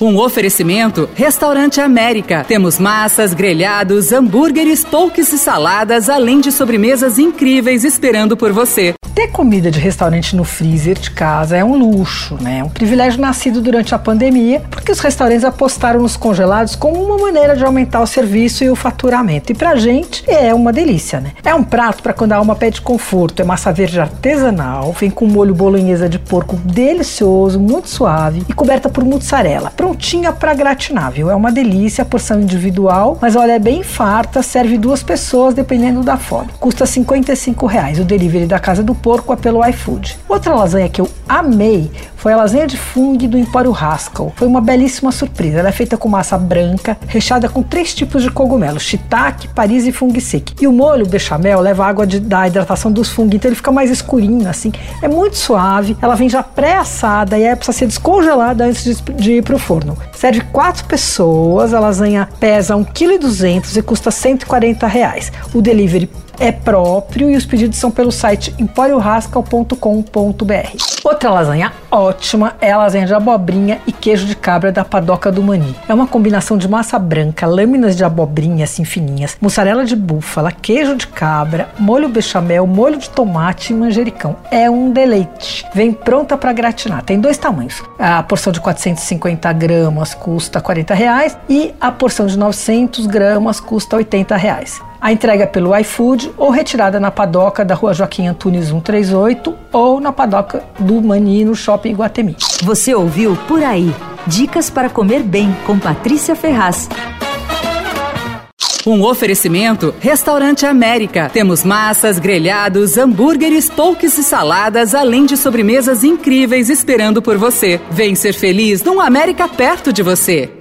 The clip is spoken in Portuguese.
Um oferecimento Restaurante América. Temos massas, grelhados, hambúrgueres, polques e saladas, além de sobremesas incríveis esperando por você. Ter comida de restaurante no freezer de casa é um luxo, né? É um privilégio nascido durante a pandemia, porque os restaurantes apostaram nos congelados como uma maneira de aumentar o serviço e o faturamento. E pra gente é uma delícia, né? É um prato para quando a alma pede conforto. É massa verde artesanal, vem com molho bolonhesa de porco delicioso, muito suave e coberta por mussarela. Prontinha para gratinar, viu? É uma delícia, porção individual, mas olha, é bem farta, serve duas pessoas dependendo da fome. Custa 55 reais. O delivery da Casa do Porco é pelo iFood. Outra lasanha que eu amei foi a lasanha de fungo do Empório Haskell. Foi uma belíssima surpresa. Ela é feita com massa branca, recheada com três tipos de cogumelos: shiitake, paris e fungo seco. E o molho bechamel leva água de, da hidratação dos fungos, então ele fica mais escurinho assim. É muito suave. Ela vem já pré-assada e aí precisa ser descongelada antes de, de ir para o forno. Serve quatro pessoas. A lasanha pesa 1,2 kg e custa 140 reais. O delivery é próprio e os pedidos são pelo site emporiorascal.com.br. Outra lasanha ótima é a lasanha de abobrinha e queijo de cabra da Padoca do Mani. É uma combinação de massa branca, lâminas de abobrinha assim fininhas, mussarela de búfala, queijo de cabra, molho bechamel, molho de tomate e manjericão. É um deleite. Vem pronta para gratinar. Tem dois tamanhos. A porção de 450 gramas custa 40 reais e a porção de 900 gramas custa 80 reais. A entrega é pelo iFood ou retirada na padoca da rua Joaquim Antunes 138 ou na padoca do Mani no Shopping Guatemi. Você ouviu Por Aí. Dicas para comer bem com Patrícia Ferraz. Um oferecimento Restaurante América. Temos massas, grelhados, hambúrgueres, polques e saladas, além de sobremesas incríveis esperando por você. Vem ser feliz num América perto de você.